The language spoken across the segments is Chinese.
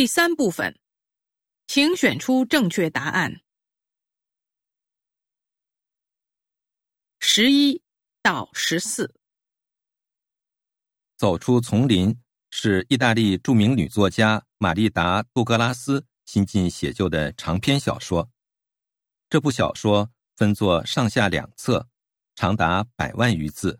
第三部分，请选出正确答案。十一到十四，走出丛林是意大利著名女作家玛丽达·杜格拉斯新近写就的长篇小说。这部小说分作上下两册，长达百万余字。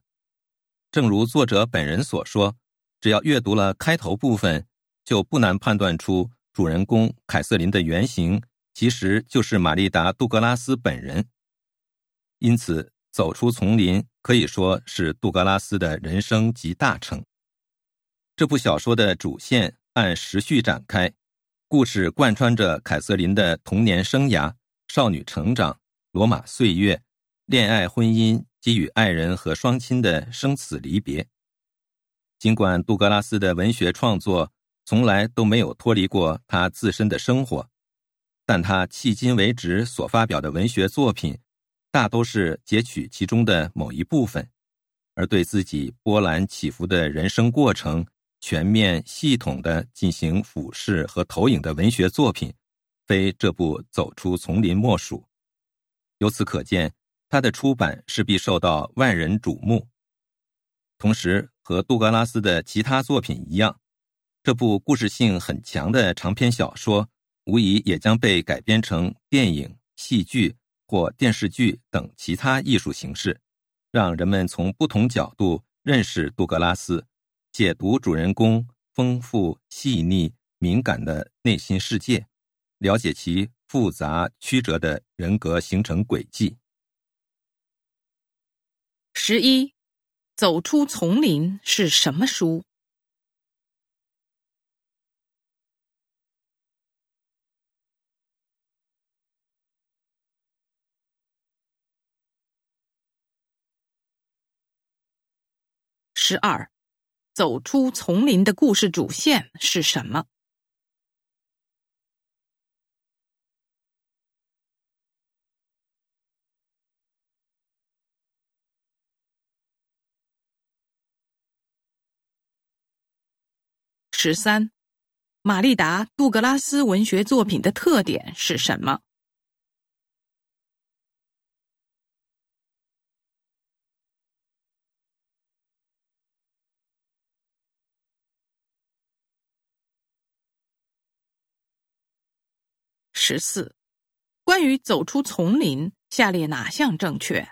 正如作者本人所说，只要阅读了开头部分，就不难判断出主人公凯瑟琳的原型其实就是玛丽达·杜格拉斯本人。因此，走出丛林可以说是杜格拉斯的人生集大成。这部小说的主线按时序展开，故事贯穿着凯瑟琳的童年生涯。少女成长、罗马岁月、恋爱、婚姻及与爱人和双亲的生死离别。尽管杜格拉斯的文学创作从来都没有脱离过他自身的生活，但他迄今为止所发表的文学作品，大都是截取其中的某一部分，而对自己波澜起伏的人生过程全面系统的进行俯视和投影的文学作品。非这部《走出丛林》莫属。由此可见，他的出版势必受到万人瞩目。同时，和杜格拉斯的其他作品一样，这部故事性很强的长篇小说，无疑也将被改编成电影、戏剧或电视剧等其他艺术形式，让人们从不同角度认识杜格拉斯，解读主人公丰富、细腻、敏感的内心世界。了解其复杂曲折的人格形成轨迹。十一，走出丛林是什么书？十二，走出丛林的故事主线是什么？十三，玛丽达·杜格拉斯文学作品的特点是什么？十四，关于走出丛林，下列哪项正确？